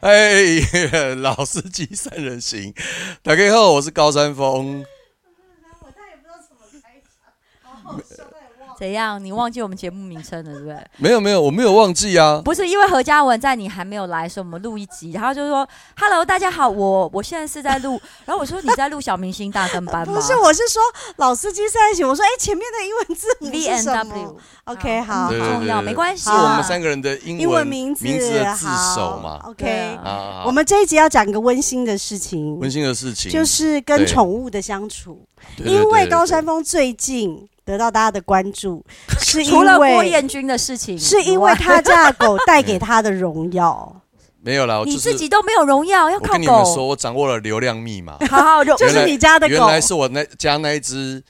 哎，老司机三人行，大家好，我是高山峰。我也不知道怎么开，好好笑。样？你忘记我们节目名称了，对不对？没有没有，我没有忘记啊。不是因为何嘉文在你还没有来的时候，我们录一集，然后就说：“Hello，大家好，我我现在是在录。”然后我说：“你在录小明星大跟班吗？” 不是，我是说老司机在一起。我说：“哎，前面的英文字母 V N W。”OK，好，不重要，没关系。是我们三个人的英文名字名字的字首嘛？OK，我们这一集要讲一个温馨的事情。温馨的事情就是跟宠物的相处，因为高山峰最近。得到大家的关注，是因为除了郭彦军的事情，是因为他家的狗带给他的荣耀。没有啦，你自己都没有荣耀，要靠狗。我跟你们说，我掌握了流量密码。好好，就是你家的狗。原来是我那家那一只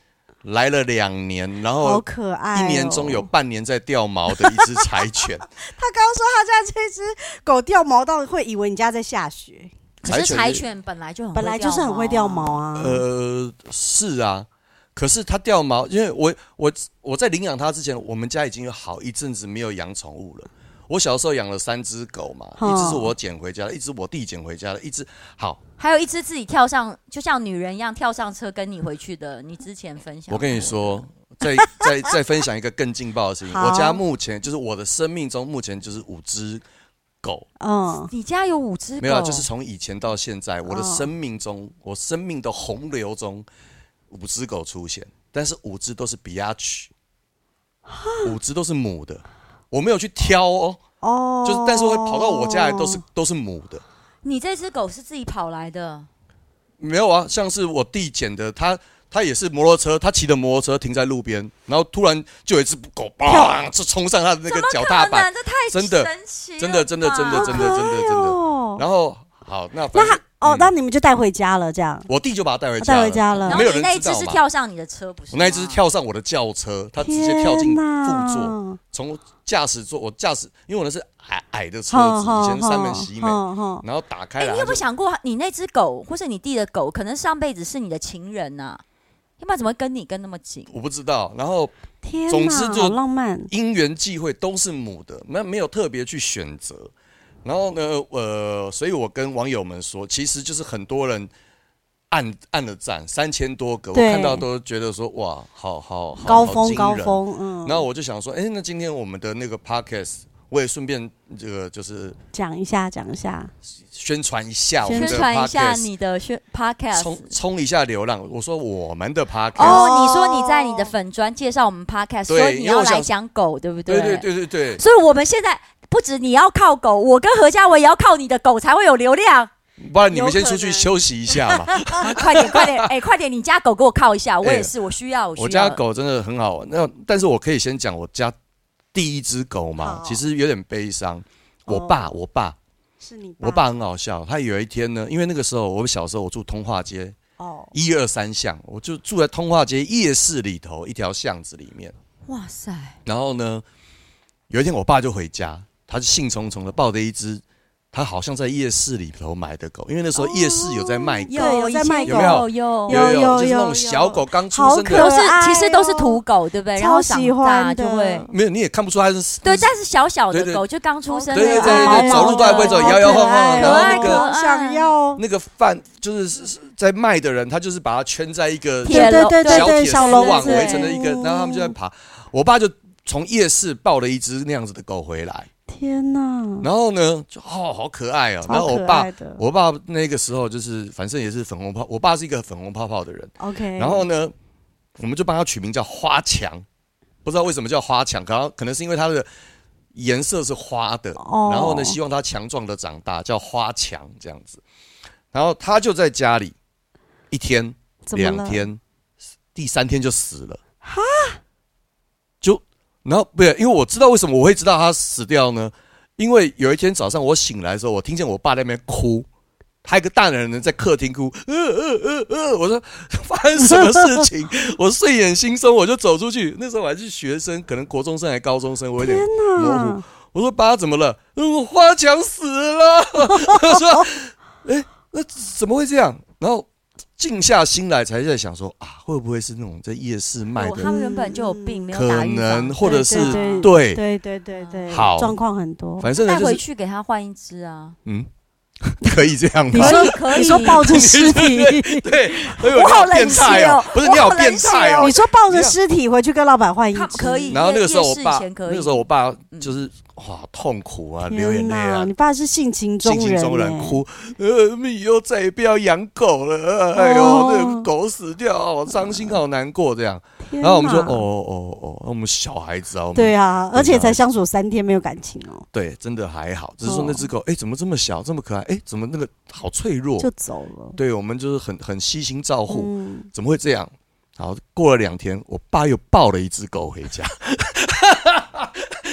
来了两年，然后好可爱，一年中有半年在掉毛的一只柴犬。他刚刚说他家这只狗掉毛到会以为你家在下雪。可是柴犬本来就很本来就是很会掉毛啊。呃，是啊。可是它掉毛，因为我我我在领养它之前，我们家已经有好一阵子没有养宠物了。我小时候养了三只狗嘛，哦、一只是我捡回家的，一只我弟捡回家的，一只好，还有一只自己跳上，就像女人一样跳上车跟你回去的。你之前分享，我跟你说，再再再分享一个更劲爆的事情。好我家目前就是我的生命中目前就是五只狗。嗯，你家有五只狗？没有，就是从以前到现在，我的生命中，我生命的洪流中。五只狗出现，但是五只都是 b i 曲 c h 五只都是母的，我没有去挑哦，哦，就是但是会跑到我家来都是都是母的。你这只狗是自己跑来的？没有啊，像是我弟捡的，他他也是摩托车，他骑的摩托车停在路边，然后突然就有一只狗，砰，就冲上他的那个脚踏板，这太真的真的真的真的真的真的真的，然后好，那反正。哦，那你们就带回家了，这样。我弟就把他带回家，带回家了。没有。那一只是跳上你的车，不是？我那一只是跳上我的轿车，他直接跳进副座，从驾驶座，我驾驶，因为我那是矮矮的车子，以前三门喜美，然后打开来。你有没有想过，你那只狗或是你弟的狗，可能上辈子是你的情人呐？要不然怎么跟你跟那么紧？我不知道。然后，总之就浪漫，因缘际会都是母的，那没有特别去选择。然后呢，呃，所以我跟网友们说，其实就是很多人按按了赞，三千多个，我看到都觉得说，哇，好好好，高峰高峰，嗯。然后我就想说，哎，那今天我们的那个 podcast，我也顺便这个就是讲一下，讲一下，宣传一下宣传一下你的宣 podcast，冲冲一下流量。我说我们的 podcast，哦，你说你在你的粉砖介绍我们 podcast，对说你要来讲狗，对不对？对对对对对。所以我们现在。不止你要靠狗，我跟何家文也要靠你的狗才会有流量。不然你们先出去休息一下嘛。快 点快点，哎、欸，快点！你家狗给我靠一下，我也是，欸、我需要。我，家狗真的很好玩。那但是我可以先讲我家第一只狗嘛，其实有点悲伤。我爸，我爸是你，我爸很好笑。他有一天呢，因为那个时候我小时候我住通化街哦，一二三巷，我就住在通化街夜市里头一条巷子里面。哇塞！然后呢，有一天我爸就回家。他就兴冲冲的抱着一只，他好像在夜市里头买的狗，因为那时候夜市有在卖狗，有有在卖狗，有有有有，就是那种小狗刚出生的，都是其实都是土狗，对不对？然后长大就会没有，你也看不出它是对，但是小小的狗就刚出生，对对对对，走路都还不会走，摇摇晃晃，然后那个想要那个饭就是在卖的人，他就是把它圈在一个铁对对对小铁丝网围成的一个，然后他们就在爬。我爸就从夜市抱了一只那样子的狗回来。天呐！然后呢，就哦，好可爱啊。然后我爸，我爸那个时候就是，反正也是粉红泡。我爸是一个粉红泡泡的人。OK。然后呢，我们就帮他取名叫花墙，不知道为什么叫花墙，可能可能是因为它的颜色是花的。哦。然后呢，希望它强壮的长大，叫花墙这样子。然后他就在家里一天、两天，第三天就死了。哈？然后不对，因为我知道为什么我会知道他死掉呢？因为有一天早上我醒来的时候，我听见我爸在那边哭，他一个大男人在客厅哭，呃呃呃呃，我说发生什么事情？我睡眼惺忪，我就走出去。那时候我还是学生，可能国中生还高中生，我有点模糊。我说爸怎么了？我，花强死了。他说，哎，那怎么会这样？然后静下心来才在想说啊，会不会是那种在夜市卖的？他们原本就有病，没有可能，或者是对对对对对，好状况很多。反正带回去给他换一只啊。嗯。可以这样吗？你说可以？你说抱着尸体？对，我好变态哦！不是你好变态哦！你说抱着尸体回去跟老板换衣服可以？然后那个时候我爸，那个时候我爸就是哇痛苦啊，流眼泪啊！你爸是性情中人，性情中人哭，呃，我们以后再也不要养狗了。哎呦，那个狗死掉，好伤心，好难过这样。然后我们说，哦哦哦，那我们小孩子啊，对啊，而且才相处三天，没有感情哦。对，真的还好，只是说那只狗，哎，怎么这么小，这么可爱？哎，怎么那个好脆弱，就走了。对，我们就是很很悉心照顾，怎么会这样？好，过了两天，我爸又抱了一只狗回家，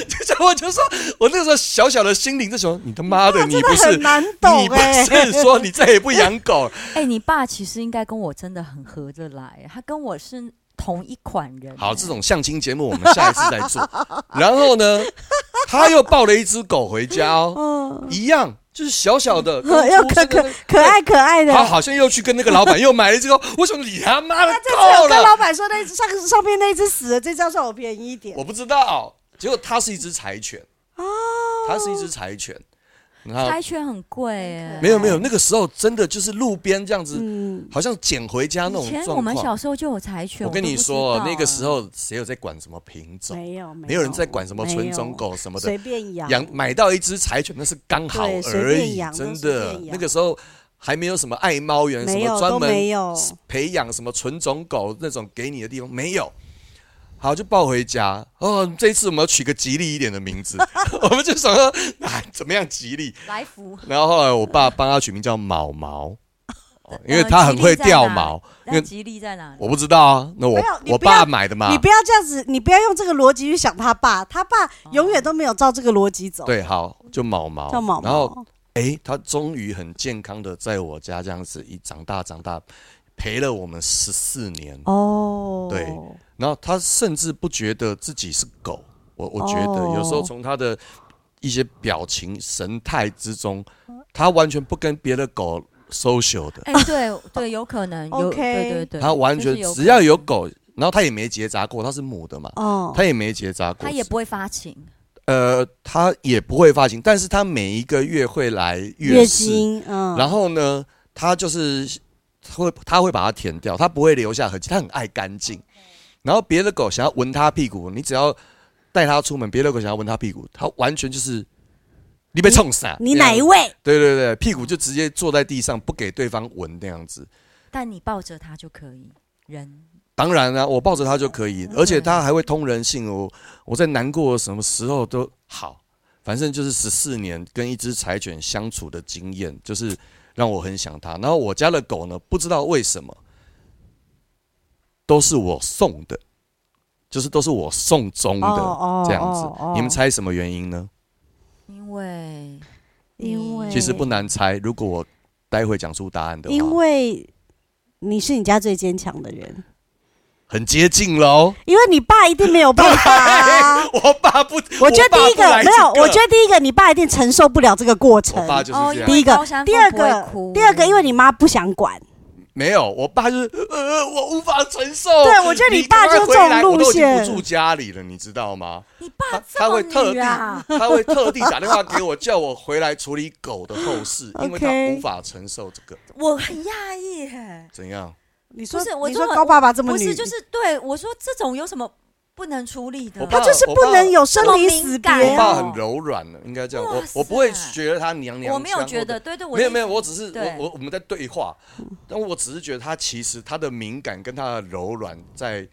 就这我就说，我那个时候小小的心灵就想，你他妈的，你不是难懂，你不是说你再也不养狗？哎，你爸其实应该跟我真的很合得来，他跟我是。同一款人，好，这种相亲节目我们下一次再做。然后呢，他又抱了一只狗回家哦，一样就是小小的，又可可可爱可爱的。他好像又去跟那个老板又买了一只狗。我说你他妈的够了！跟老板说那上上面那只死了，这张算我便宜一点。我不知道，结果它是一只柴犬哦，它是一只柴犬。柴犬很贵哎，没有没有，那个时候真的就是路边这样子，好像捡回家那种状况。以前我们小时候就有柴犬。我跟你说，那个时候谁有在管什么品种？没有，没有人在管什么纯种狗什么的，随便养。养买到一只柴犬那是刚好而已，真的。那个时候还没有什么爱猫园，什么专门培养什么纯种狗那种给你的地方没有。好，就抱回家。哦，这一次我们要取个吉利一点的名字，我们就想说，啊，怎么样吉利？来福。然后后来我爸帮他取名叫毛毛，因为他很会掉毛。那吉利在哪里？我不知道啊。那我我爸买的嘛。你不要这样子，你不要用这个逻辑去想他爸，他爸永远都没有照这个逻辑走。对，好，就毛毛。叫毛毛。然后，哎，他终于很健康的在我家这样子一长大长大，陪了我们十四年。哦，对。然后他甚至不觉得自己是狗，我我觉得有时候从他的一些表情神态之中，他完全不跟别的狗 social 的。哎，对对，有可能。OK，对对对，他完全只要有狗，然后他也没结扎过，他是母的嘛，哦，他也没结扎过，他也不会发情。呃，他也不会发情，但是他每一个月会来月经，嗯，然后呢，他就是会他会把它舔掉，他不会留下痕迹，他很爱干净。然后别的狗想要闻它屁股，你只要带它出门，别的狗想要闻它屁股，它完全就是你被冲散。你哪一位？对对对，屁股就直接坐在地上，不给对方闻那样子。但你抱着它就可以，人。当然了，我抱着它就可以，而且它还会通人性哦。我在难过什么时候都好，反正就是十四年跟一只柴犬相处的经验，就是让我很想它。然后我家的狗呢，不知道为什么。都是我送的，就是都是我送终的这样子。你们猜什么原因呢？因为，因为其实不难猜。如果我待会讲出答案的话，因为你是你家最坚强的人，很接近喽。因为你爸一定没有办法。我爸不，我觉得第一个没有，我觉得第一个你爸一定承受不了这个过程。我爸就是。第一个，第二个，第二个，因为你妈不想管。没有，我爸就是呃，我无法承受。对，我觉得你爸就这种路线。我都已经不住家里了，你知道吗？你爸他会特地，他会特地打电话给我，叫我回来处理狗的后事，因为他无法承受这个。我很讶异，怎样？你说，是？我说高爸爸这么不是，就是对我说这种有什么？不能处理的，他就是不能有生离死别。我爸很柔软的，应该这样。我我不会觉得他娘娘腔。我没有觉得，对对，没有没有，我只是我我我们在对话，但我只是觉得他其实他的敏感跟他的柔软在。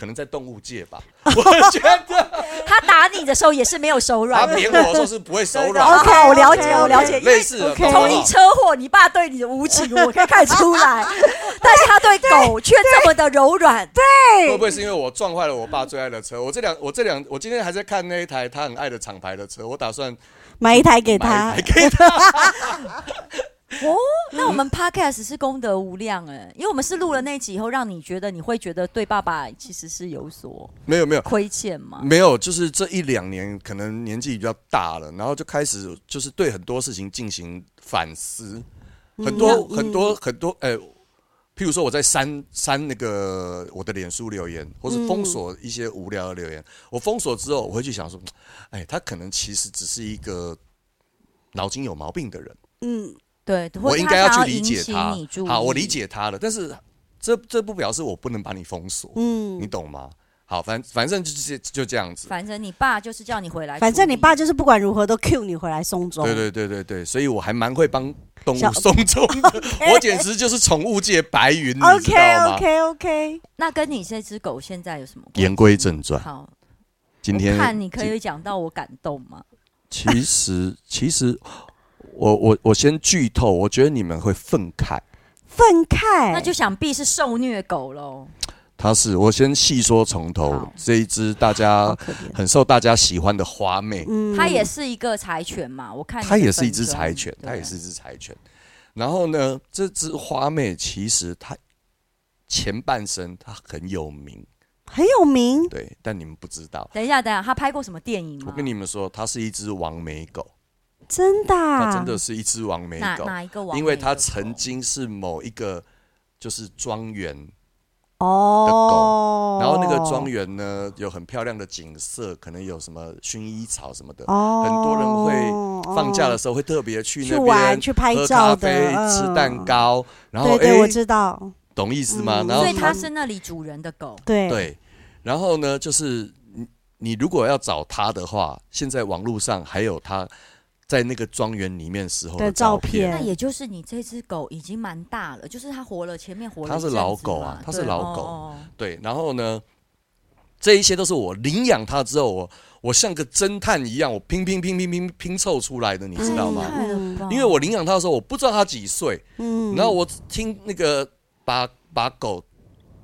可能在动物界吧，我觉得 他打你的时候也是没有手软，他扁我的时候是不会手软。OK，我了解，我了解。类似的，从你车祸，你爸对你的无情，我可以看出来，但是他对狗却这么的柔软。对，会不会是因为我撞坏了我爸最爱的车？我这两，我这两，我今天还在看那一台他很爱的厂牌的车，我打算买一台给他，给他。哦，那我们 podcast 是功德无量哎，因为我们是录了那集以后，让你觉得你会觉得对爸爸其实是有所没有没有亏欠吗？没有，就是这一两年可能年纪比较大了，然后就开始就是对很多事情进行反思，很多很多很多哎，譬如说我在删删那个我的脸书留言，或是封锁一些无聊的留言，嗯、我封锁之后，我会去想说，哎，他可能其实只是一个脑筋有毛病的人。嗯，对，我应该要去理解他。好，我理解他了，但是这这不表示我不能把你封锁。嗯，你懂吗？好，反反正就是就这样子。反正你爸就是叫你回来。反正你爸就是不管如何都 cue 你回来送终。对对对对对，所以我还蛮会帮动物送终的。我简直就是宠物界白云，你知道吗？OK OK OK。那跟你这只狗现在有什么？言归正传。好，今天看你可以讲到我感动吗？其实其实，我我我先剧透，我觉得你们会愤慨。愤慨？那就想必是受虐狗喽。它是我先细说从头，好这一只大家很受大家喜欢的花妹，它也是一个柴犬嘛，我看它也是一只柴犬，它也是一只柴犬。然后呢，这只花妹其实它前半生它很有名，很有名，对，但你们不知道。等一下，等一下，它拍过什么电影吗？我跟你们说，它是一只王美狗，真的，它真的是一只王美狗。哪一个网美？因为它曾经是某一个就是庄园。哦的狗，然后那个庄园呢，有很漂亮的景色，可能有什么薰衣草什么的，哦、很多人会放假的时候会特别去那边去玩、去拍照、喝咖啡、嗯、吃蛋糕，然后对，我知道，懂意思吗？嗯、然后所以它是那里主人的狗，对对。然后呢，就是你你如果要找它的话，现在网络上还有它。在那个庄园里面时候的照片，那也就是你这只狗已经蛮大了，就是它活了前面活了。它是老狗啊，它是老狗。对，然后呢，这一些都是我领养它之后，我我像个侦探一样，我拼拼拼拼拼拼凑出来的，你知道吗？因为我领养它的时候，我不知道它几岁。嗯。然后我听那个把把狗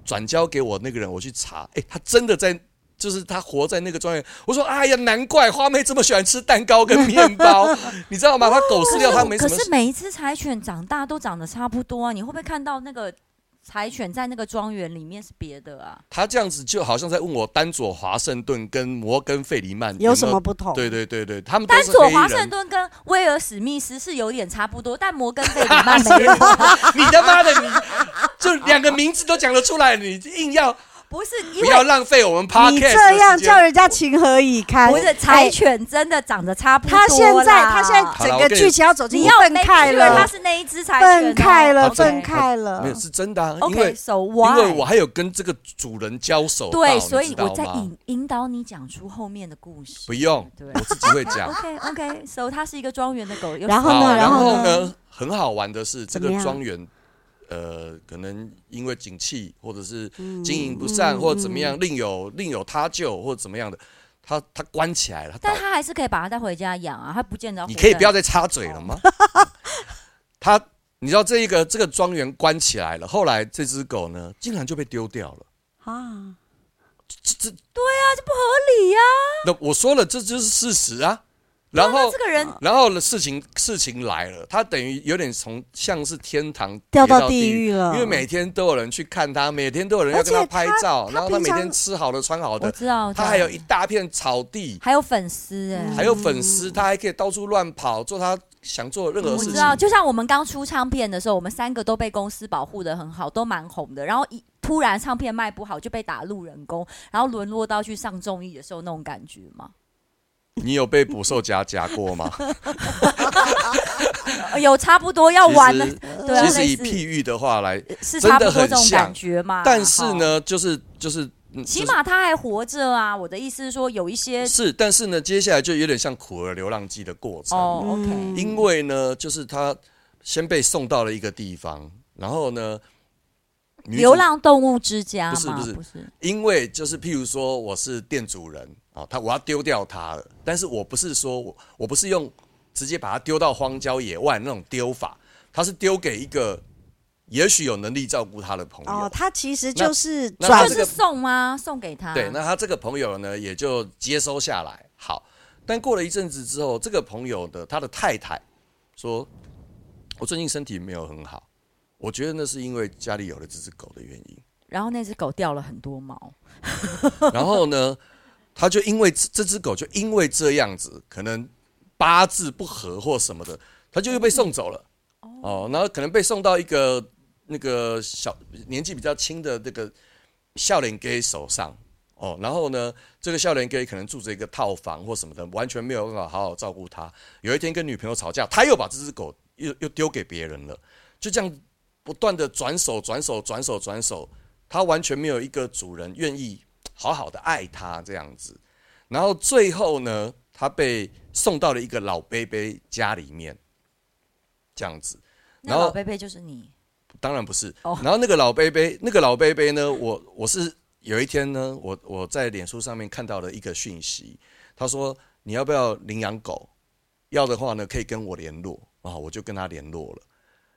转交给我那个人，我去查，哎，它真的在。就是他活在那个庄园，我说哎呀，难怪花妹这么喜欢吃蛋糕跟面包，你知道吗？他狗饲料他没什么。可是每一只柴犬长大都长得差不多啊，你会不会看到那个柴犬在那个庄园里面是别的啊？他这样子就好像在问我丹佐华盛顿跟摩根费里曼有什么不同？对对对对，他们丹佐华盛顿跟威尔史密斯是有点差不多，但摩根费里曼没有。你他妈的，你就两个名字都讲得出来，你硬要。不是，不要浪费我们 podcast 你这样叫人家情何以堪？不是，柴犬真的长得差不多。他现在，他现在整个剧情要走进，你要愤慨了。他是那一只柴犬，分开了，分开了。没有，是真的啊。因为因为我还有跟这个主人交手。对，所以我在引引导你讲出后面的故事。不用，我自己会讲。OK OK，So 它是一个庄园的狗。然后呢？然后呢？很好玩的是这个庄园。呃，可能因为景气，或者是经营不善，嗯、或者怎么样，另有另有他救，或者怎么样的，他他关起来了。但他还是可以把它带回家养啊，他不见得。你可以不要再插嘴了吗？他，你知道这一个这个庄园关起来了，后来这只狗呢，竟然就被丢掉了啊！这这对啊，这不合理呀、啊。那我说了，这就是事实啊。然后这个人，然后的事情事情来了，他等于有点从像是天堂掉到地狱了，因为每天都有人去看他，每天都有人要跟他拍照，然后他每天吃好的穿好的，我知道，他还有一大片草地，还有粉丝哎，还有粉丝，他还可以到处乱跑，做他想做任何事情。我知道，就像我们刚出唱片的时候，我们三个都被公司保护的很好，都蛮红的，然后一突然唱片卖不好，就被打路人工，然后沦落到去上综艺的时候那种感觉吗？你有被捕兽夹夹过吗？有差不多要完了。其实以譬喻的话来，是差不多这种感觉嘛。但是呢，就是就是，起码他还活着啊！我的意思是说，有一些是，但是呢，接下来就有点像苦儿流浪记的过程。哦，OK。因为呢，就是他先被送到了一个地方，然后呢，流浪动物之家不是不是不是，因为就是譬如说，我是店主人。啊，他我要丢掉它了，但是我不是说我我不是用直接把它丢到荒郊野外那种丢法，他是丢给一个也许有能力照顾他的朋友。哦，他其实就是转是送吗？送给他。对，那他这个朋友呢，也就接收下来。好，但过了一阵子之后，这个朋友的他的太太说：“我最近身体没有很好，我觉得那是因为家里有了这只狗的原因。”然后那只狗掉了很多毛。然后呢？他就因为这只狗就因为这样子，可能八字不合或什么的，他就又被送走了。哦，然后可能被送到一个那个小年纪比较轻的那个少年家手上哦，然后呢，这个少年家可能住着一个套房或什么的，完全没有办法好好照顾他。有一天跟女朋友吵架，他又把这只狗又又丢给别人了，就这样不断的转手转手转手转手，他完全没有一个主人愿意好好的爱他这样子。然后最后呢，他被送到了一个老伯伯家里面，这样子。然后老伯伯就是你？当然不是。然后那个老伯伯，那个老伯伯呢，我我是有一天呢，我我在脸书上面看到了一个讯息，他说你要不要领养狗？要的话呢，可以跟我联络啊，我就跟他联络了。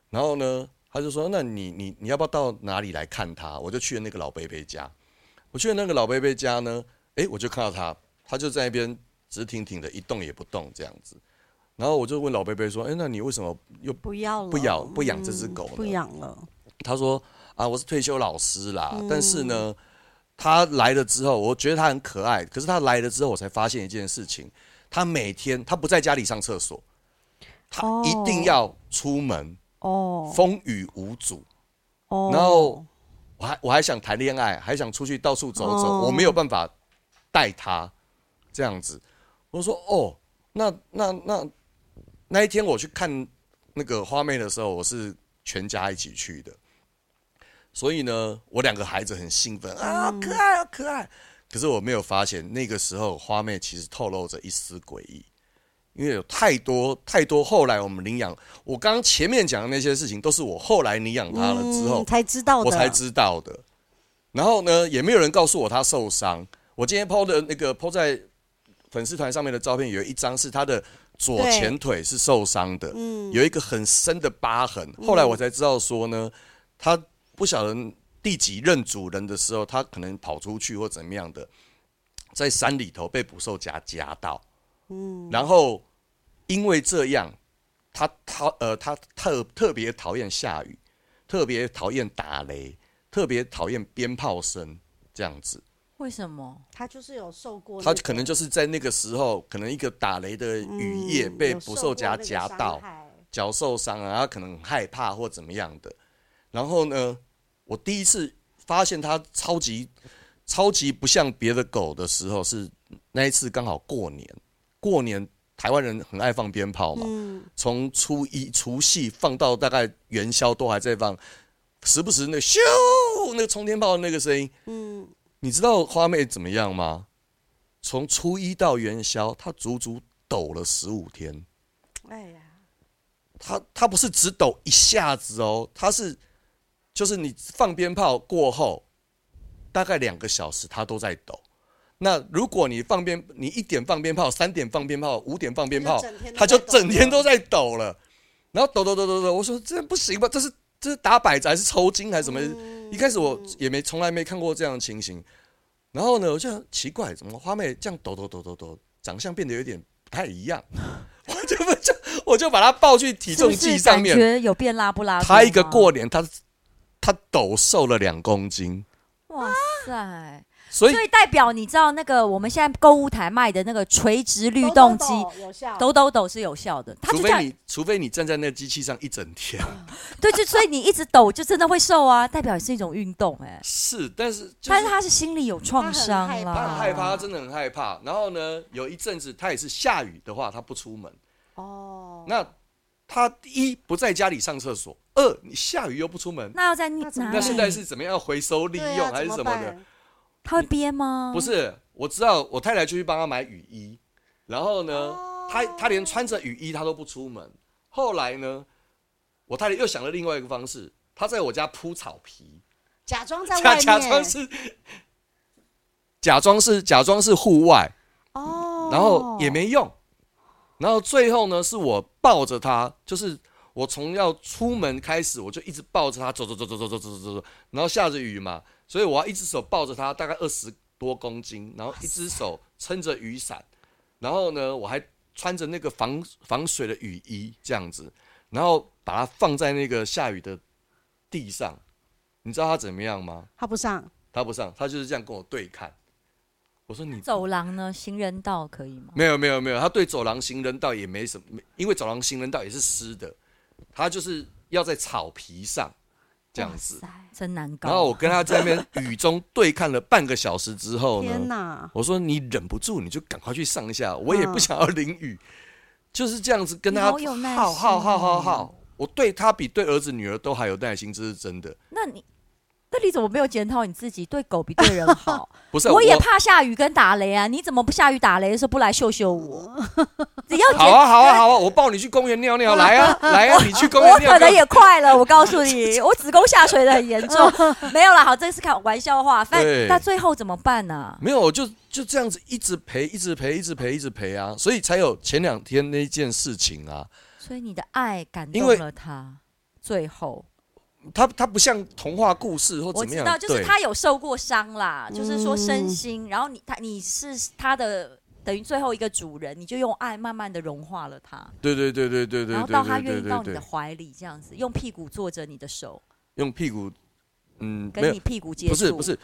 然后呢，他就说，那你你你要不要到哪里来看他？我就去了那个老伯伯家。我去了那个老伯伯家呢，诶，我就看到他。他就在那边直挺挺的，一动也不动这样子。然后我就问老伯伯说：“哎，那你为什么又不要不养不养这只狗呢？”不养了。他说：“啊，我是退休老师啦。嗯、但是呢，他来了之后，我觉得他很可爱。可是他来了之后，我才发现一件事情：他每天他不在家里上厕所，他一定要出门哦，风雨无阻哦。然后我还我还想谈恋爱，还想出去到处走走，哦、我没有办法带他。”这样子，我说哦，那那那那一天我去看那个花妹的时候，我是全家一起去的，所以呢，我两个孩子很兴奋啊，好可爱，好可爱。可是我没有发现那个时候花妹其实透露着一丝诡异，因为有太多太多后来我们领养，我刚刚前面讲的那些事情都是我后来领养它了之后才知道的，我才知道的。然后呢，也没有人告诉我它受伤。我今天 PO 的那个 PO 在。粉丝团上面的照片有一张是它的左前腿是受伤的，嗯，有一个很深的疤痕。后来我才知道说呢，它不晓得第几任主人的时候，它可能跑出去或怎么样的，在山里头被捕兽夹夹到，嗯，然后因为这样，他他呃他特特别讨厌下雨，特别讨厌打雷，特别讨厌鞭炮声这样子。为什么他就是有受过？他可能就是在那个时候，可能一个打雷的雨夜被捕兽夹夹到，脚受伤啊，他可能很害怕或怎么样的。然后呢，我第一次发现他超级超级不像别的狗的时候，是那一次刚好过年，过年台湾人很爱放鞭炮嘛，从初一除夕放到大概元宵都还在放，时不时那咻那个冲天炮的那个声音，嗯。你知道花妹怎么样吗？从初一到元宵，她足足抖了十五天。哎呀，她她不是只抖一下子哦，她是就是你放鞭炮过后，大概两个小时她都在抖。那如果你放鞭，你一点放鞭炮，三点放鞭炮，五点放鞭炮，他就整天都在抖了。然后抖抖抖抖抖，我说这不行吧？这是这是打摆子还是抽筋还是什么？嗯一开始我也没从来没看过这样的情形，然后呢，我就奇怪，怎么花妹这样抖抖抖抖抖，长相变得有点不太一样，我就就我就把她抱去体重计上面，觉得有变拉不拉？她一个过年，她她抖瘦了两公斤，哇塞！所以，所以代表你知道那个我们现在购物台卖的那个垂直律动机，抖抖抖是有效的。除非你除非你站在那个机器上一整天，对，就所以你一直抖就真的会瘦啊，代表也是一种运动哎、欸。是，但是、就是、但是他是心里有创伤啦，他很害怕，他真的很害怕。然后呢，有一阵子他也是下雨的话，他不出门。哦，那他一不在家里上厕所，二你下雨又不出门，那要在那那现在是怎么样回收利用、啊、还是什么的？他会憋吗？不是，我知道，我太太就去帮他买雨衣，然后呢，哦、他他连穿着雨衣他都不出门。后来呢，我太太又想了另外一个方式，她在我家铺草皮，假装在外面，假装是假装是假装是户外。哦，然后也没用，然后最后呢，是我抱着他，就是我从要出门开始，我就一直抱着他走走走走走走走走走，然后下着雨嘛。所以我要一只手抱着它，大概二十多公斤，然后一只手撑着雨伞，然后呢，我还穿着那个防防水的雨衣这样子，然后把它放在那个下雨的地上。你知道他怎么样吗？他不上，他不上，他就是这样跟我对看。我说你走廊呢？行人道可以吗？没有没有没有，他对走廊行人道也没什么，因为走廊行人道也是湿的，他就是要在草皮上。这样子，真难搞。然后我跟他在那边雨中对看了半个小时之后呢，天哪！我说你忍不住你就赶快去上一下，我也不想要淋雨，就是这样子跟他耗耗耗耗耗。我对他比对儿子女儿都还有耐心，这是真的。那你？那你怎么没有检讨你自己？对狗比对人好？不是，我也怕下雨跟打雷啊！你怎么不下雨打雷的时候不来秀秀我？只要好啊好啊好啊！我抱你去公园尿尿，来啊来啊！你去公园尿尿，我可能也快了。我告诉你，我子宫下垂的很严重。没有啦，好，这是开玩笑话。但那最后怎么办呢？没有，就就这样子一直陪，一直陪，一直陪，一直陪啊！所以才有前两天那件事情啊。所以你的爱感动了他，最后。他他不像童话故事或怎么样，我知道，就是他有受过伤啦，就是说身心，然后你他你是他的等于最后一个主人，你就用爱慢慢的融化了他。对对对对对对。然后到他愿意到你的怀里这样子，用屁股坐着你的手，用屁股，嗯，跟你屁股接触，不是不是，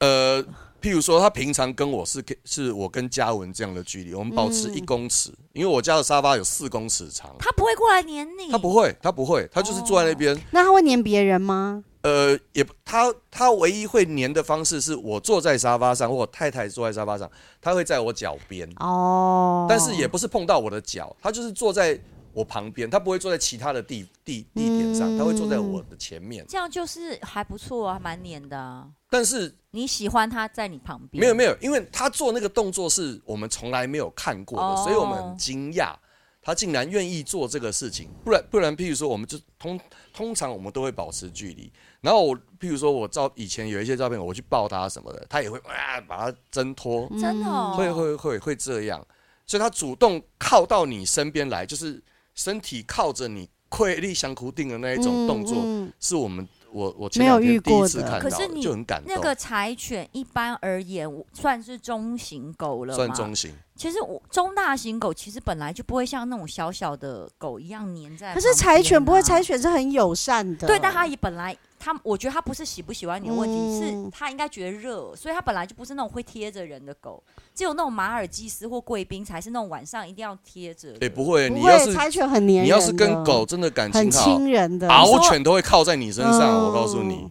呃。譬如说，他平常跟我是是我跟嘉文这样的距离，我们保持一公尺，嗯、因为我家的沙发有四公尺长。他不会过来黏你，他不会，他不会，他就是坐在那边。那他会黏别人吗？呃，也他他唯一会黏的方式是我坐在沙发上，或我太太坐在沙发上，他会在我脚边。哦，但是也不是碰到我的脚，他就是坐在。我旁边，他不会坐在其他的地地地点上，他会坐在我的前面。这样就是还不错啊，蛮黏的啊。但是你喜欢他在你旁边？没有没有，因为他做那个动作是我们从来没有看过的，所以我们很惊讶，他竟然愿意做这个事情。不然不然，譬如说，我们就通通常我们都会保持距离。然后我譬如说我照以前有一些照片，我去抱他什么的，他也会啊把他挣脱，真的哦，会会会会这样。所以他主动靠到你身边来，就是。身体靠着你，跪立相哭定的那一种动作，嗯嗯、是我们我我前两天第一次看到，可是你就很感动。那个柴犬一般而言算是中型狗了，算中型。其实我中大型狗其实本来就不会像那种小小的狗一样粘在、啊。可是柴犬不会，柴犬是很友善的。对，但它也本来。他我觉得他不是喜不喜欢你的问题，嗯、是他应该觉得热，所以他本来就不是那种会贴着人的狗，只有那种马尔济斯或贵宾才是那种晚上一定要贴着。哎，不会，不会，你要是柴犬很黏人，你要是跟狗真的感情好，很亲人的，獒犬都会靠在你身上。嗯、我告诉你。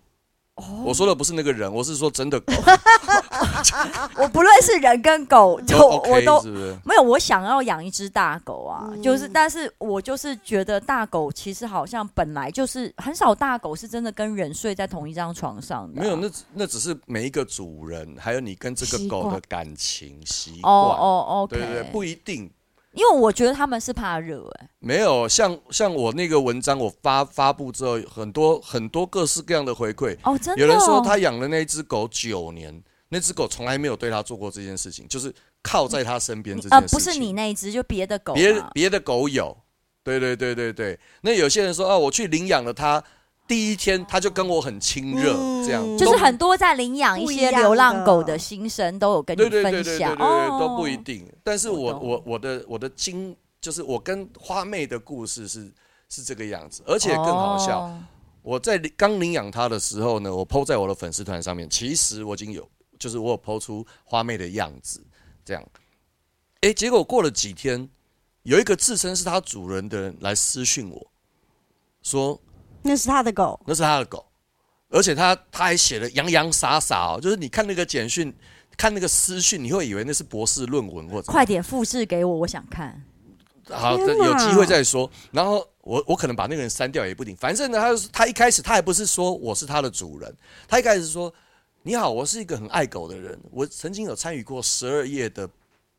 我说的不是那个人，我是说真的狗。我不论是人跟狗，就我都没有。我想要养一只大狗啊，就是，但是我就是觉得大狗其实好像本来就是很少大狗是真的跟人睡在同一张床上的。没有，那那只是每一个主人，还有你跟这个狗的感情习惯。哦哦哦，对对对，不一定。因为我觉得他们是怕热，哎，没有像像我那个文章我发发布之后，很多很多各式各样的回馈哦，真的。有人说他养了那只狗九年，那只狗从来没有对他做过这件事情，就是靠在他身边这件事情。呃，不是你那一只，就别的狗。别别的狗有，对对对对对。那有些人说啊，我去领养了它。第一天它就跟我很亲热，这样就是很多在领养一些流浪狗的心声都有跟你分享，对对对对对对，都不一定。但是我我我的我的经就是我跟花妹的故事是是这个样子，而且更好笑。我在刚领养它的时候呢，我 po 在我的粉丝团上面，其实我已经有就是我有 po 出花妹的样子，这样。哎，结果过了几天，有一个自称是他主人的人来私讯我说。那是他的狗，那是他的狗，而且他他还写的洋洋洒洒哦，就是你看那个简讯，看那个私讯，你会以为那是博士论文或者。快点复制给我，我想看。好，有机会再说。然后我我可能把那个人删掉也不定。反正呢，他他一开始他还不是说我是他的主人，他一开始说你好，我是一个很爱狗的人，我曾经有参与过十二夜的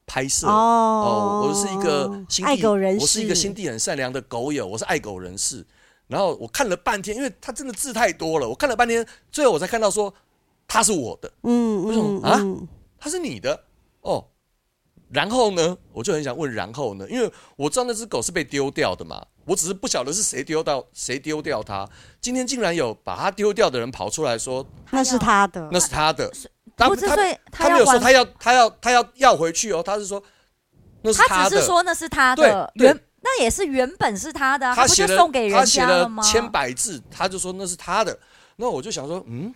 拍摄哦，我是一个心地爱狗人士，我是一个心地很善良的狗友，我是爱狗人士。然后我看了半天，因为他真的字太多了，我看了半天，最后我才看到说他是我的，嗯，为什么啊？他是你的哦。然后呢，我就很想问，然后呢？因为我知道那只狗是被丢掉的嘛，我只是不晓得是谁丢到谁丢掉它。今天竟然有把它丢掉的人跑出来说那是他的，那是他的。他他他没有说他要他要他要要回去哦，他是说那是他的，他只是说那是他的原。那也是原本是他的，啊，他不就送给人家了吗？他写了千百字，他就说那是他的。那我就想说，嗯，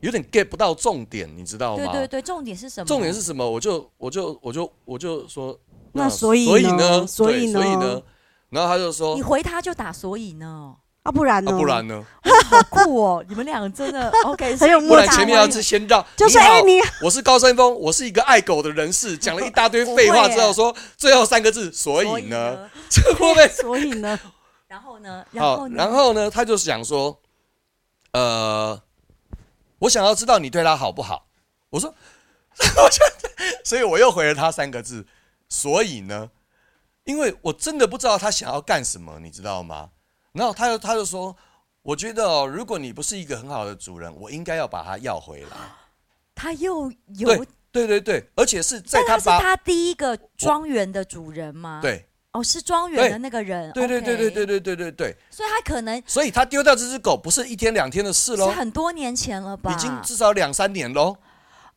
有点 get 不到重点，你知道吗？对对对，重点是什么？重点是什么？我就我就我就我就说，那所以所以呢？所以呢？所以呢？然后他就说，你回他就打所以呢？啊，不然呢？不然呢？好酷哦！你们两个真的 OK，很有默契。不然前面要先让，就是哎，你我是高山峰，我是一个爱狗的人士，讲了一大堆废话之后，说最后三个字，所以呢，这会不会？所以呢？然后呢？好，然后呢？他就想说，呃，我想要知道你对他好不好。我说，我就，所以我又回了他三个字，所以呢，因为我真的不知道他想要干什么，你知道吗？然后他又他就说：“我觉得哦，如果你不是一个很好的主人，我应该要把它要回来。”他又有对对对对，而且是在他他是他第一个庄园的主人吗？对，哦，是庄园的那个人。对对对对对对对对对。所以他可能，所以他丢掉这只狗不是一天两天的事喽，是很多年前了吧？已经至少两三年喽。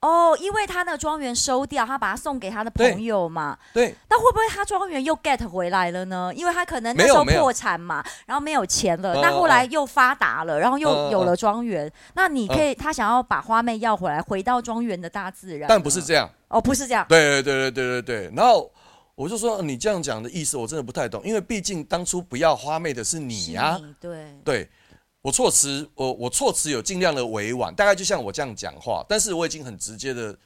哦，因为他那庄园收掉，他把它送给他的朋友嘛。对。那会不会他庄园又 get 回来了呢？因为他可能那时候破产嘛，然后没有钱了。那后来又发达了，然后又有了庄园。那你可以，他想要把花妹要回来，回到庄园的大自然。但不是这样。哦，不是这样。对对对对对对对。然后我就说，你这样讲的意思我真的不太懂，因为毕竟当初不要花妹的是你呀。对。对。我措辞，我我措辞有尽量的委婉，大概就像我这样讲话，但是我已经很直接的。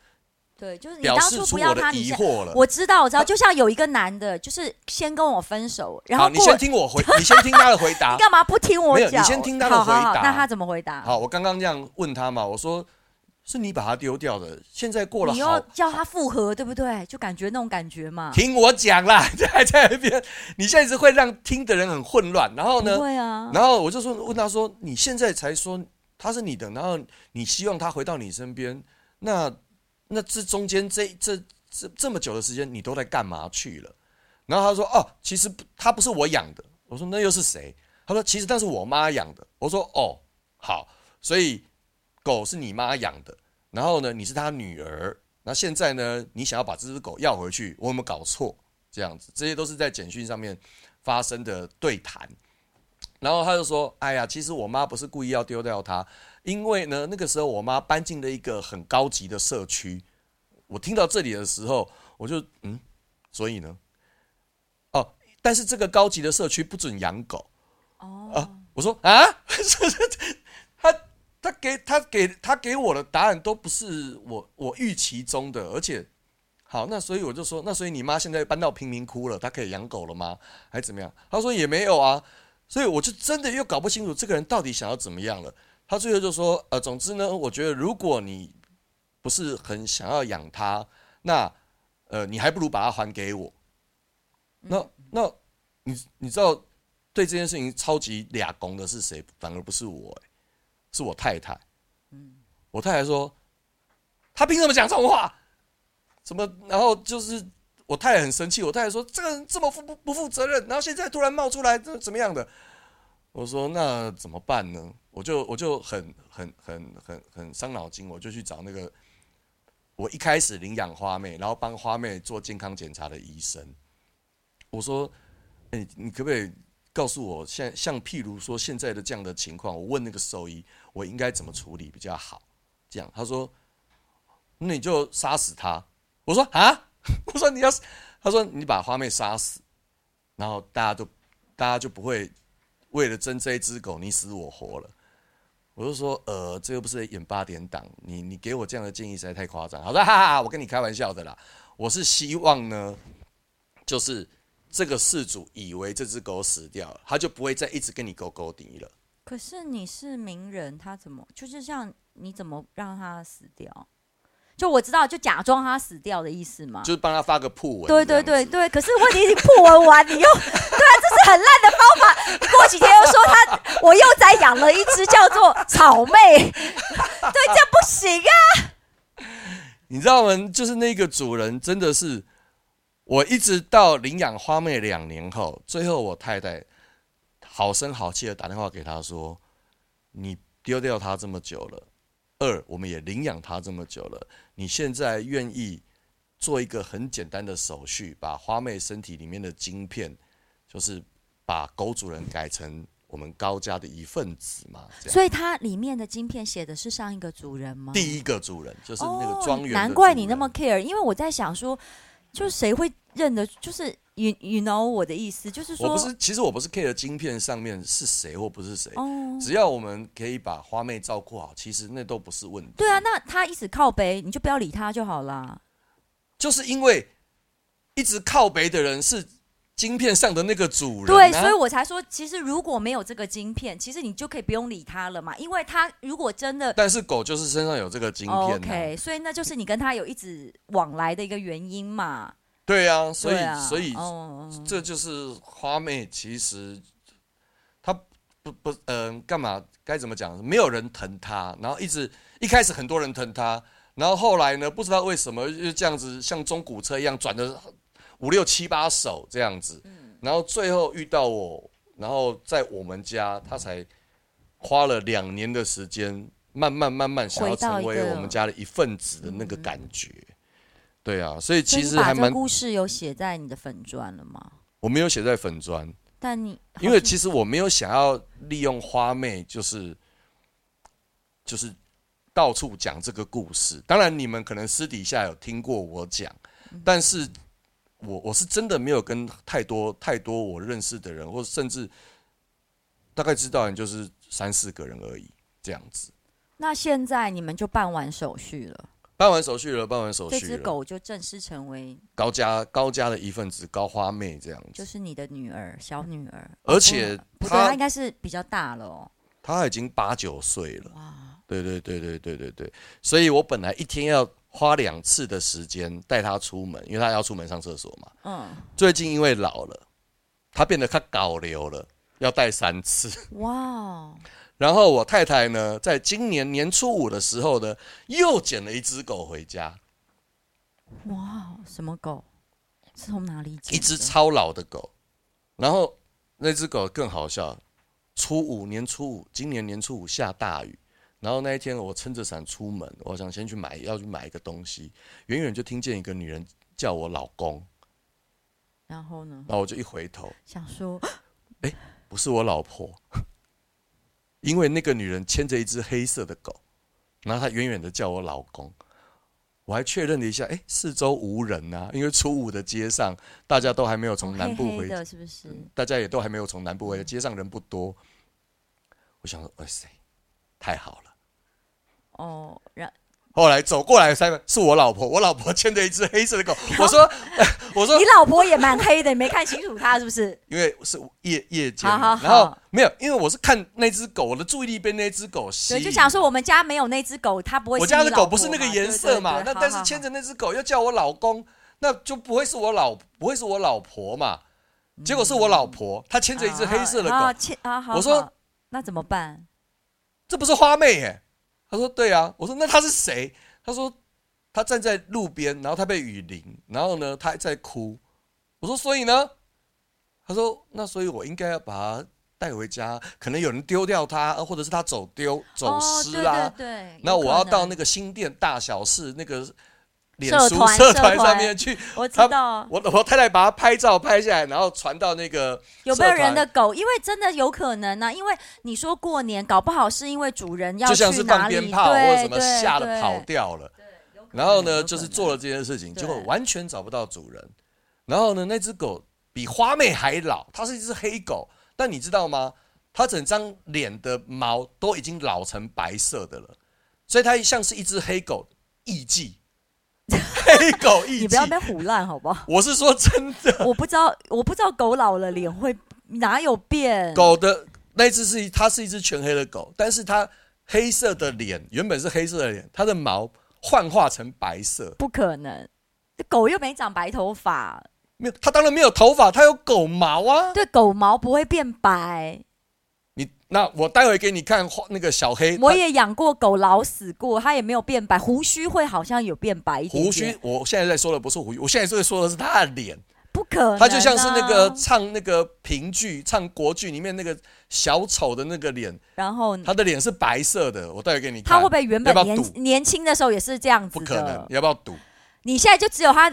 对，就是你当初不要他，疑惑了。我知道，我知道，就像有一个男的，就是先跟我分手，然后你先听我回，你先听他的回答。你干嘛不听我讲？你先听他的回答。那他怎么回答？好，我刚刚这样问他嘛，我说是你把他丢掉的，现在过了，你要叫他复合，对不对？就感觉那种感觉嘛。听我讲啦，在在那边，你现在是会让听的人很混乱。然后呢？对啊。然后我就说问他说，你现在才说他是你的，然后你希望他回到你身边，那？那这中间这这这这么久的时间，你都在干嘛去了？然后他说：“哦，其实他不是我养的。”我说：“那又是谁？”他说：“其实那是我妈养的。”我说：“哦，好，所以狗是你妈养的。然后呢，你是他女儿。那现在呢，你想要把这只狗要回去，我有没有搞错？这样子，这些都是在简讯上面发生的对谈。然后他就说：“哎呀，其实我妈不是故意要丢掉它。”因为呢，那个时候我妈搬进了一个很高级的社区。我听到这里的时候，我就嗯，所以呢，哦，但是这个高级的社区不准养狗。哦，啊，我说啊，他他给他给他给我的答案都不是我我预期中的，而且好，那所以我就说，那所以你妈现在搬到贫民窟了，她可以养狗了吗？还是怎么样？他说也没有啊，所以我就真的又搞不清楚这个人到底想要怎么样了。他最后就说：“呃，总之呢，我觉得如果你不是很想要养它，那呃，你还不如把它还给我。那那，你你知道对这件事情超级俩公的是谁？反而不是我，欸，是我太太。嗯我太太说，他凭什么讲这种话？怎么？然后就是我太太很生气。我太太说，这个人这么不不不负责任，然后现在突然冒出来，这怎么样的？我说那怎么办呢？”我就我就很很很很很伤脑筋，我就去找那个我一开始领养花妹，然后帮花妹做健康检查的医生。我说：“哎，你可不可以告诉我，现像譬如说现在的这样的情况，我问那个兽医，我应该怎么处理比较好？”这样他说：“那你就杀死他。”我说：“啊？” 我说：“你要？”他说：“你把花妹杀死，然后大家都大家就不会为了争这一只狗你死我活了。”我就说，呃，这又不是演八点档，你你给我这样的建议实在太夸张。好的，哈哈，我跟你开玩笑的啦。我是希望呢，就是这个事主以为这只狗死掉了，他就不会再一直跟你勾勾滴了。可是你是名人，他怎么就是像你怎么让他死掉？就我知道，就假装他死掉的意思嘛，就是帮他发个铺文。对对对对，可是问题是铺文完，你又 对啊，这是很烂的方法。过几天又说他，我又在养了一只叫做草妹，对，这样不行啊。你知道吗？就是那个主人真的是，我一直到领养花妹两年后，最后我太太好声好气的打电话给他说：“你丢掉他这么久了。”二，我们也领养它这么久了，你现在愿意做一个很简单的手续，把花妹身体里面的晶片，就是把狗主人改成我们高家的一份子吗？所以它里面的晶片写的是上一个主人吗？第一个主人就是那个庄园。难怪你那么 care，因为我在想说，就是谁会认得？就是 you you know 我的意思，就是说，我不是，其实我不是 care 晶片上面是谁或不是谁，哦，只要我们可以把花妹照顾好，其实那都不是问题。对啊，那他一直靠北，你就不要理他就好啦。就是因为一直靠北的人是。晶片上的那个主人，对，所以我才说，其实如果没有这个晶片，其实你就可以不用理他了嘛，因为他如果真的，但是狗就是身上有这个晶片啊，OK，所以那就是你跟他有一直往来的一个原因嘛。对呀，所以所以这就是花妹，其实她不不嗯干嘛该怎么讲？没有人疼她，然后一直一开始很多人疼她，然后后来呢，不知道为什么就这样子像中古车一样转的。五六七八手这样子，然后最后遇到我，然后在我们家，她才花了两年的时间，慢慢慢慢想要成为我们家的一份子的那个感觉。对啊，所以其实还蛮。故事有写在你的粉砖了吗？我没有写在粉砖，但你因为其实我没有想要利用花妹，就是就是到处讲这个故事。当然，你们可能私底下有听过我讲，但是。我我是真的没有跟太多太多我认识的人，或甚至大概知道人就是三四个人而已，这样子。那现在你们就办完手续了？办完手续了，办完手续了。这只狗就正式成为高家高家的一份子，高花妹这样子。就是你的女儿，小女儿。而且不对，她应该是比较大了哦。她已经八九岁了。哇！对对对对对对对，所以我本来一天要。花两次的时间带她出门，因为她要出门上厕所嘛。嗯。最近因为老了，她变得她搞流了，要带三次。哇。然后我太太呢，在今年年初五的时候呢，又捡了一只狗回家。哇，什么狗？是从哪里捡？一只超老的狗。然后那只狗更好笑，初五年初五，今年年初五下大雨。然后那一天，我撑着伞出门，我想先去买，要去买一个东西，远远就听见一个女人叫我老公。然后呢？然后我就一回头，想说，哎，不是我老婆，因为那个女人牵着一只黑色的狗，然后她远远的叫我老公。我还确认了一下，哎，四周无人啊，因为初五的街上大家都还没有从南部回，的是不是？大家也都还没有从南部回，街上人不多。我想说，哇塞，太好了。哦，然后来走过来才是我老婆，我老婆牵着一只黑色的狗。我说，我说你老婆也蛮黑的，你没看清楚她是不是？因为是夜夜间，然后没有，因为我是看那只狗，我的注意力被那只狗吸引。就想说我们家没有那只狗，它不会。我家的狗不是那个颜色嘛？那但是牵着那只狗又叫我老公，那就不会是我老不会是我老婆嘛？结果是我老婆，她牵着一只黑色的狗。我说那怎么办？这不是花妹耶。他说：“对啊。”我说：“那他是谁？”他说：“他站在路边，然后他被雨淋，然后呢，他还在哭。”我说：“所以呢？”他说：“那所以我应该要把他带回家，可能有人丢掉他，或者是他走丢、走失啦、啊。”对，那我要到那个新店大小事那个。脸书社团上面去，我知道。我我太太把它拍照拍下来，然后传到那个有没有人的狗？因为真的有可能呢、啊，因为你说过年搞不好是因为主人要去哪里，就像是放鞭炮或者什么吓得跑掉了。然后呢，就是做了这件事情，结果完全找不到主人。然后呢，那只狗比花妹还老，它是一只黑狗，但你知道吗？它整张脸的毛都已经老成白色的了，所以它像是一只黑狗艺伎。黑狗一，你不要被唬烂好不好？我是说真的，我不知道，我不知道狗老了脸会哪有变。狗的那只是它是一只全黑的狗，但是它黑色的脸原本是黑色的脸，它的毛幻化成白色，不可能，狗又没长白头发，没有，它当然没有头发，它有狗毛啊。对，狗毛不会变白。那我待会给你看那个小黑。我也养过狗，老死过，它也没有变白，胡须会好像有变白一点点。胡须，我现在在说的不是胡须，我现在在说的是它的脸。不可能、啊，它就像是那个唱那个评剧、唱国剧里面那个小丑的那个脸。然后它的脸是白色的，我待会给你看。它会不会原本年年轻的时候也是这样子？不可能，你要不要赌？你现在就只有它，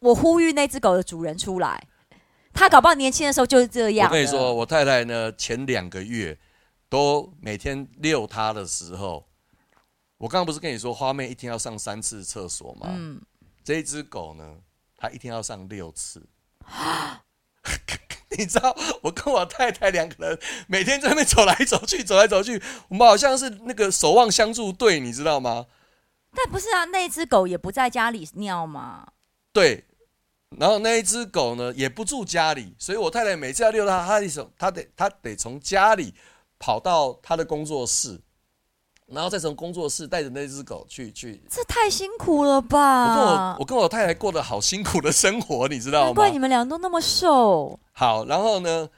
我呼吁那只狗的主人出来。他搞不好年轻的时候就是这样。我跟你说，我太太呢，前两个月都每天遛它的时候，我刚刚不是跟你说花妹一天要上三次厕所吗？嗯，这一只狗呢，它一天要上六次。你知道，我跟我太太两个人每天在那边走来走去，走来走去，我们好像是那个守望相助队，你知道吗？但不是啊，那只狗也不在家里尿吗？对，然后那一只狗呢也不住家里，所以我太太每次要遛它，它一手，她得它得从家里跑到他的工作室，然后再从工作室带着那只狗去去。这太辛苦了吧！我跟我我跟我太太过得好辛苦的生活，你知道吗？难怪你们俩都那么瘦。好，然后呢，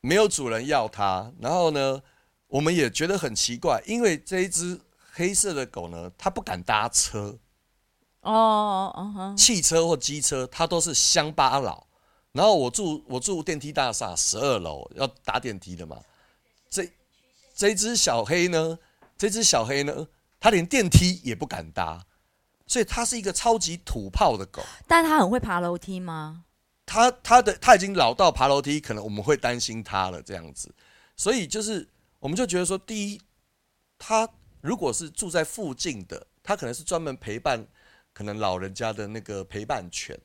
没有主人要它，然后呢，我们也觉得很奇怪，因为这一只。黑色的狗呢，它不敢搭车，哦，哦哦，汽车或机车，它都是乡巴佬。然后我住我住电梯大厦十二楼，要搭电梯的嘛。这这只小黑呢，这只小黑呢，它连电梯也不敢搭，所以它是一个超级土炮的狗。但它很会爬楼梯吗？它它的它已经老到爬楼梯，可能我们会担心它了这样子。所以就是，我们就觉得说，第一，它。如果是住在附近的，它可能是专门陪伴可能老人家的那个陪伴犬，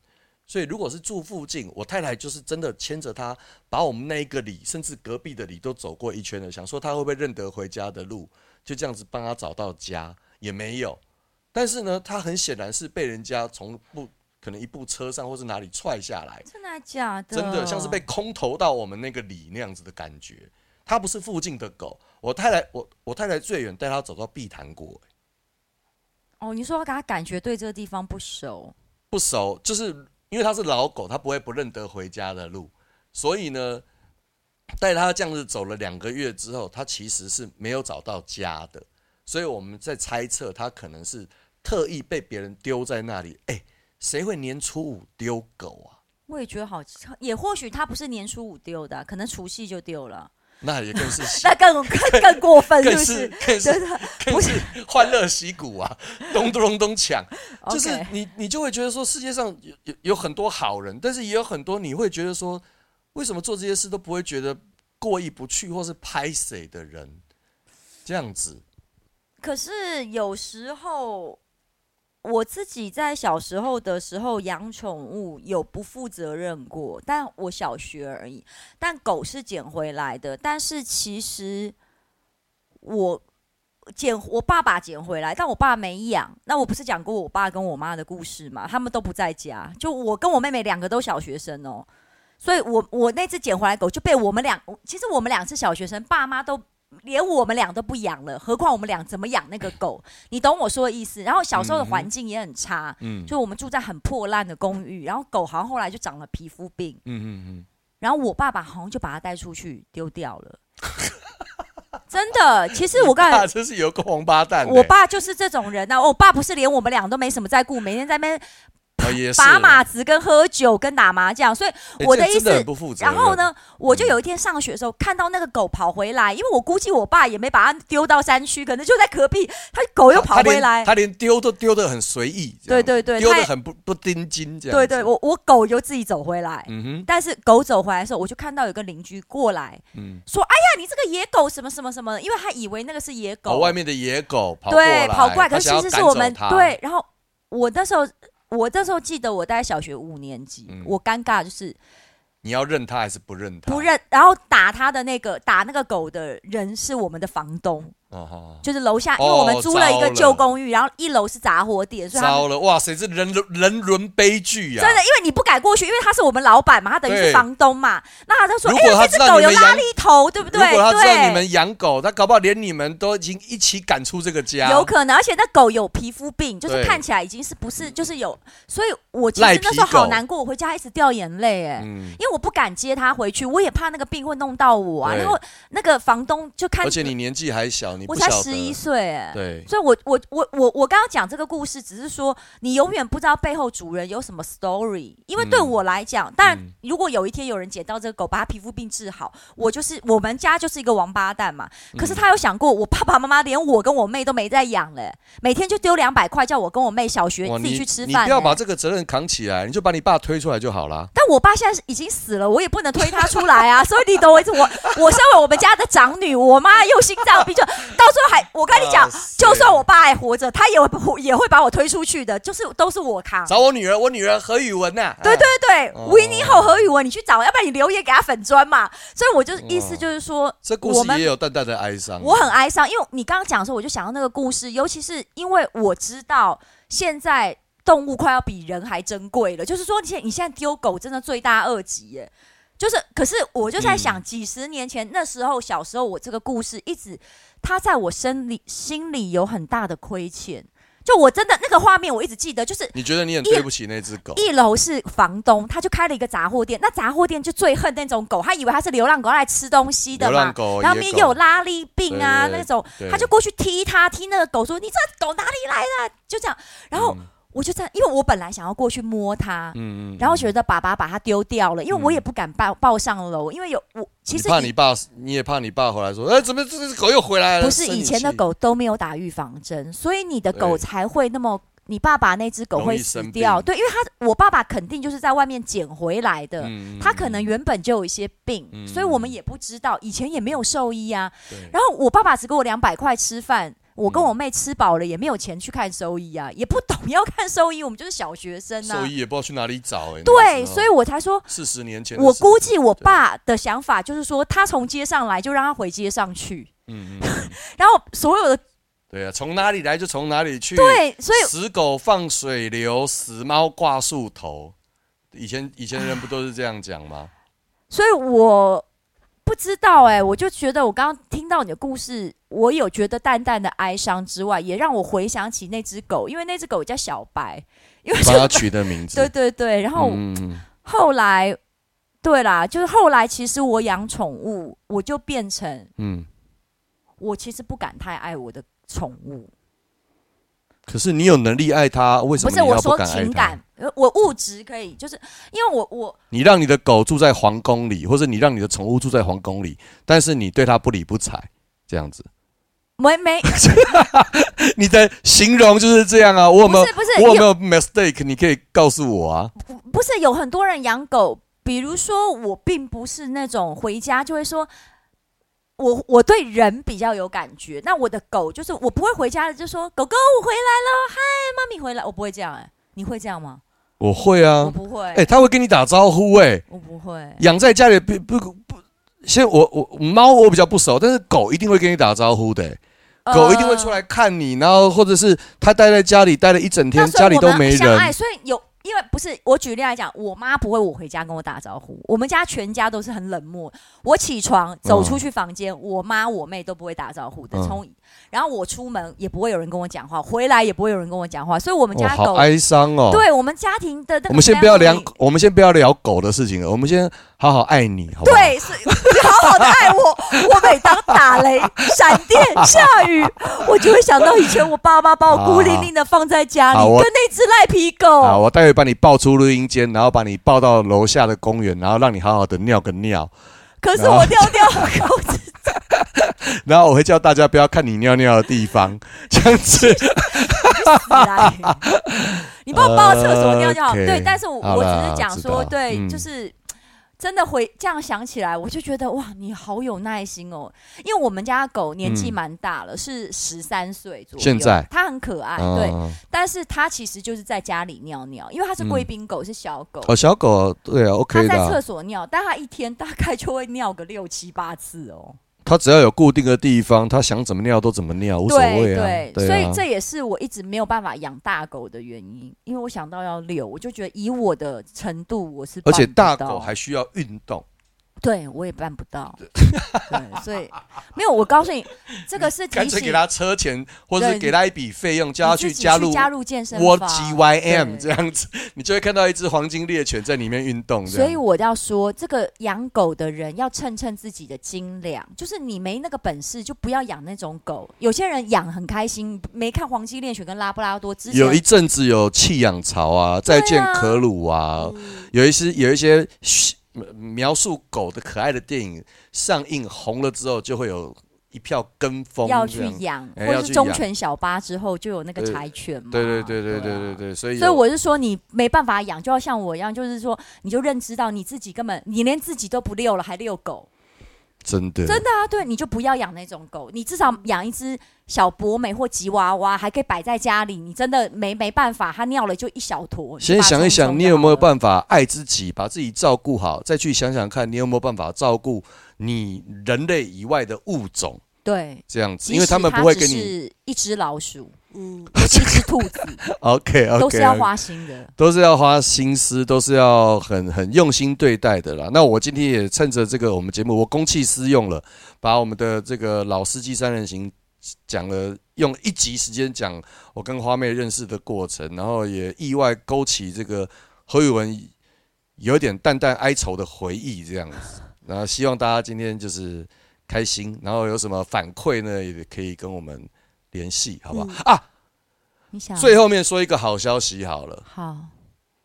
所以如果是住附近，我太太就是真的牵着他，把我们那一个里，甚至隔壁的里都走过一圈了，想说他会不会认得回家的路，就这样子帮他找到家，也没有。但是呢，他很显然是被人家从不可能一部车上或是哪里踹下来，真的假的？真的像是被空投到我们那个里那样子的感觉。他不是附近的狗，我太太我我太太最远带他走到碧潭国。哦，你说他感觉对这个地方不熟？不熟，就是因为他是老狗，他不会不认得回家的路，所以呢，带他这样子走了两个月之后，他其实是没有找到家的，所以我们在猜测他可能是特意被别人丢在那里。哎，谁会年初五丢狗啊？我也觉得好，也或许他不是年初五丢的，可能除夕就丢了。那也更是，那更更更过分，是不是？更是更是欢乐喜谷啊，咚咚咚咚抢，就是你你就会觉得说，世界上有有有很多好人，但是也有很多你会觉得说，为什么做这些事都不会觉得过意不去，或是拍谁的人这样子？可是有时候。我自己在小时候的时候养宠物有不负责任过，但我小学而已。但狗是捡回来的，但是其实我捡我爸爸捡回来，但我爸没养。那我不是讲过我爸跟我妈的故事吗？他们都不在家，就我跟我妹妹两个都小学生哦。所以我我那只捡回来狗就被我们俩，其实我们俩是小学生，爸妈都。连我们俩都不养了，何况我们俩怎么养那个狗？你懂我说的意思？然后小时候的环境也很差，嗯，就我们住在很破烂的公寓，然后狗好像后来就长了皮肤病，嗯嗯嗯，然后我爸爸好像就把它带出去丢掉了，真的。其实我刚才这是有个王八蛋，我爸就是这种人啊。我爸不是连我们俩都没什么在顾，每天在那边。把马子跟喝酒跟打麻将，所以我的意思，然后呢，我就有一天上学的时候看到那个狗跑回来，因为我估计我爸也没把它丢到山区，可能就在隔壁，他狗又跑回来，他连丢都丢的很随意，对对对，丢的很不不盯紧这样，对对，我我狗就自己走回来，嗯哼，但是狗走回来的时候，我就看到有个邻居过来，嗯，说哎呀，你这个野狗什么什么什么，因为他以为那个是野狗，外面的野狗跑对跑过来，可是其实是我们对，然后我那时候。我这时候记得，我大概小学五年级，嗯、我尴尬就是，你要认他还是不认他？不认，然后打他的那个打那个狗的人是我们的房东。哦，就是楼下，因为我们租了一个旧公寓，然后一楼是杂货店，所以糟了，哇塞，这人伦人伦悲剧呀！真的，因为你不敢过去，因为他是我们老板嘛，他等于是房东嘛。那他就说，哎，这只狗有拉力头，对不对？如果他知道你们养狗，他搞不好连你们都已经一起赶出这个家。有可能，而且那狗有皮肤病，就是看起来已经是不是就是有，所以我其实那时候好难过，我回家一直掉眼泪，哎，因为我不敢接他回去，我也怕那个病会弄到我啊。然后那个房东就看，而且你年纪还小，你我才十一。岁哎，对，所以我我我我我刚刚讲这个故事，只是说你永远不知道背后主人有什么 story，因为对我来讲，当然如果有一天有人捡到这个狗，把它皮肤病治好，我就是我们家就是一个王八蛋嘛。可是他有想过，我爸爸妈妈连我跟我妹都没在养嘞，每天就丢两百块叫我跟我妹小学自己去吃饭。你不要把这个责任扛起来，你就把你爸推出来就好了。但我爸现在已经死了，我也不能推他出来啊。所以你懂我意思，我我身为我们家的长女，我妈又心脏病，就到时候还我跟你讲，就算我爸还活着，他也会也会把我推出去的，就是都是我扛。找我女儿，我女儿何宇文呐、啊。对对对，维尼后何宇文，你去找，要不然你留言给他粉砖嘛。所以我就意思就是说，这故事也有淡淡的哀伤。我很哀伤，因为你刚刚讲的时候，我就想到那个故事，尤其是因为我知道现在动物快要比人还珍贵了，就是说，你现你现在丢狗真的罪大恶极耶。就是，可是我就在想，几十年前、嗯、那时候，小时候我这个故事一直，他在我心里心里有很大的亏欠。就我真的那个画面，我一直记得，就是你觉得你很对不起那只狗。一楼是房东，他就开了一个杂货店，那杂货店就最恨那种狗，他以为他是流浪狗来吃东西的嘛。狗，然后里面有拉力病啊那种，他就过去踢他，踢那个狗说：“你这狗哪里来的？”就这样，然后。嗯我就在，因为我本来想要过去摸它，嗯嗯，然后觉得爸爸把它丢掉了，因为我也不敢抱抱上楼，因为有我其实怕你爸，你也怕你爸回来说，哎，怎么这只狗又回来了？不是以前的狗都没有打预防针，所以你的狗才会那么，你爸爸那只狗会死掉，对，因为他我爸爸肯定就是在外面捡回来的，他可能原本就有一些病，所以我们也不知道，以前也没有兽医啊，然后我爸爸只给我两百块吃饭。我跟我妹吃饱了，也没有钱去看兽医啊，也不懂 要看兽医，我们就是小学生啊。兽医也不知道去哪里找哎、欸。对，所以我才说四十年前。我估计我爸的想法就是说，他从街上来，就让他回街上去。嗯嗯。然后所有的。对啊，从哪里来就从哪里去。对，所以死狗放水流，死猫挂树头。以前以前的人不都是这样讲吗？所以我。不知道哎、欸，我就觉得我刚刚听到你的故事，我有觉得淡淡的哀伤之外，也让我回想起那只狗，因为那只狗叫小白，因为把它取的名字。对对对，然后、嗯、后来，对啦，就是后来，其实我养宠物，我就变成，嗯，我其实不敢太爱我的宠物。可是你有能力爱它，为什么你要不敢爱它？不是我说情感，我物质可以，就是因为我我你让你的狗住在皇宫里，或者你让你的宠物住在皇宫里，但是你对它不理不睬，这样子，没没，你的形容就是这样啊？我有没有？不是不是，我有没有 mistake？你可以告诉我啊。不是有很多人养狗，比如说我并不是那种回家就会说。我我对人比较有感觉，那我的狗就是我不会回家的，就说狗狗我回来了，嗨，妈咪回来，我不会这样哎、欸，你会这样吗？我会啊，我不会，哎、欸，他会跟你打招呼哎、欸，我不会，养在家里不不不，先我我猫我比较不熟，但是狗一定会跟你打招呼的、欸，狗一定会出来看你，然后或者是它待在家里待了一整天，家里都没人，所以有。因为不是我举例来讲，我妈不会我回家跟我打招呼，我们家全家都是很冷漠。我起床走出去房间，我妈我妹都不会打招呼的。从然后我出门也不会有人跟我讲话，回来也不会有人跟我讲话。所以我们家狗、哦、好哀伤哦。对我们家庭的那个，我们先不要聊，我们先不要聊狗的事情了，我们先好好爱你，好不好？对，是你好好的爱我。我每当打雷、闪电、下雨，我就会想到以前我爸妈把我孤零零的放在家里，跟那只赖皮狗。好，我待会。把你抱出录音间，然后把你抱到楼下的公园，然后让你好好的尿个尿。可是我尿尿。然后我会叫大家不要看你尿尿的地方，这样子。你 帮我抱到厕所尿尿，对，但是我我只是讲说，对，就是。真的会这样想起来，我就觉得哇，你好有耐心哦。因为我们家狗年纪蛮大了，嗯、是十三岁左右。现在它很可爱，对，嗯、但是它其实就是在家里尿尿，因为它是贵宾狗，嗯、是小狗。哦，小狗对啊，OK 的。它在厕所尿，但它一天大概就会尿个六七八次哦。他只要有固定的地方，他想怎么尿都怎么尿，无所谓啊。对，对，对啊。所以这也是我一直没有办法养大狗的原因，因为我想到要遛，我就觉得以我的程度，我是。而且大狗还需要运动。对，我也办不到。对，所以没有。我告诉你，这个是 干脆给他车钱，或者是给他一笔费用，叫他去加入加入健身房 GYM 这样子，你就会看到一只黄金猎犬在里面运动。所以我要说，这个养狗的人要称称自己的斤两，就是你没那个本事，就不要养那种狗。有些人养很开心，没看黄金猎犬跟拉布拉多之前，要去养，或者是忠犬小八之后就有那个柴犬嘛。对对对对对对对，所以所以我是说，你没办法养，就要像我一样，就是说，你就认知到你自己根本你连自己都不遛了，还遛狗。真的，真的啊！对，你就不要养那种狗，你至少养一只小博美或吉娃娃，还可以摆在家里。你真的没没办法，它尿了就一小坨。先想一想，你有没有办法爱自己，把自己照顾好，再去想想看你有没有办法照顾你人类以外的物种。对，这样子，因为他们不会跟你是一只老鼠，嗯，尤其是兔子，OK OK，都是要花心的，都是要花心思，都是要很很用心对待的啦。那我今天也趁着这个我们节目，我公器私用了，把我们的这个老司机三人行讲了，用一集时间讲我跟花妹认识的过程，然后也意外勾起这个何宇文有点淡淡哀愁的回忆，这样子。然后希望大家今天就是。开心，然后有什么反馈呢？也可以跟我们联系，好不好？嗯、啊，你想最后面说一个好消息好了。好，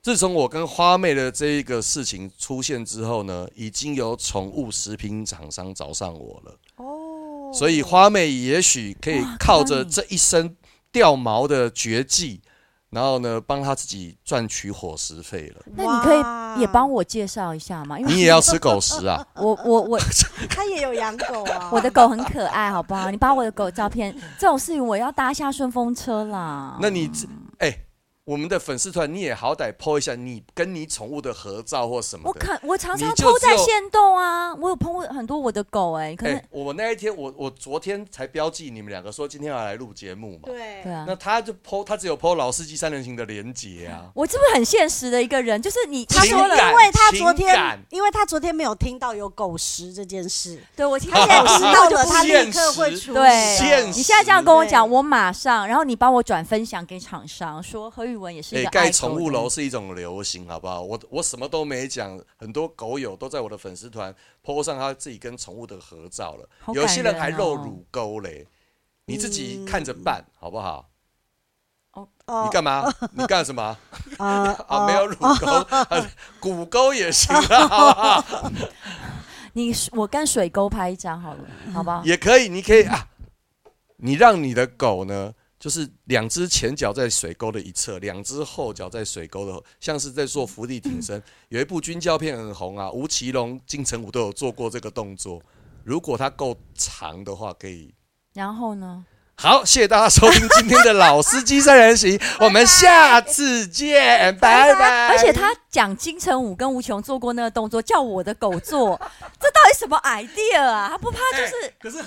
自从我跟花妹的这一个事情出现之后呢，已经有宠物食品厂商找上我了。哦，所以花妹也许可以靠着这一身掉毛的绝技。然后呢，帮他自己赚取伙食费了。那你可以也帮我介绍一下吗？因为你也要吃狗食啊。我我我，他也有养狗啊。我的狗很可爱，好不好？你把我的狗照片，这种事情我要搭下顺风车啦。那你哎。欸我们的粉丝团，你也好歹 po 一下你跟你宠物的合照或什么的。我看我常常 po 在线动啊，我有 po 很多我的狗哎、欸。可是、欸、我那一天，我我昨天才标记你们两个说今天要来录节目嘛。对对啊。那他就 po，他只有 po 老司机三人行的连结啊。我是不是很现实的一个人？就是你他说了，因为他昨天，因为他昨天没有听到有狗食这件事。对，我听 到狗食到了，他立刻会出。对，你现在这样跟我讲，我马上，然后你帮我转分享给厂商，说何妤玟也是一个爱。宠物楼是一种流行，好不好？我我什么都没讲，很多狗友都在我的粉丝团 po 上他自己跟宠物的合照了，哦、有些人还露乳沟嘞，你自己看着办，好不好？哦，你干嘛？你干什么？啊，啊，没有乳沟，骨沟也行啊，好不好？你我跟水沟拍一张好了，好不好？也可以，你可以啊，你让你的狗呢？就是两只前脚在水沟的一侧，两只后脚在水沟的，像是在做伏地挺身。有一部军教片很红啊，吴奇隆、金城武都有做过这个动作。如果它够长的话，可以。然后呢？好，谢谢大家收听今天的老司机三人行，我们下次见，拜拜。而且他讲金城武跟吴奇隆做过那个动作，叫我的狗做，这到底什么 idea 啊？他不怕就是？欸、可是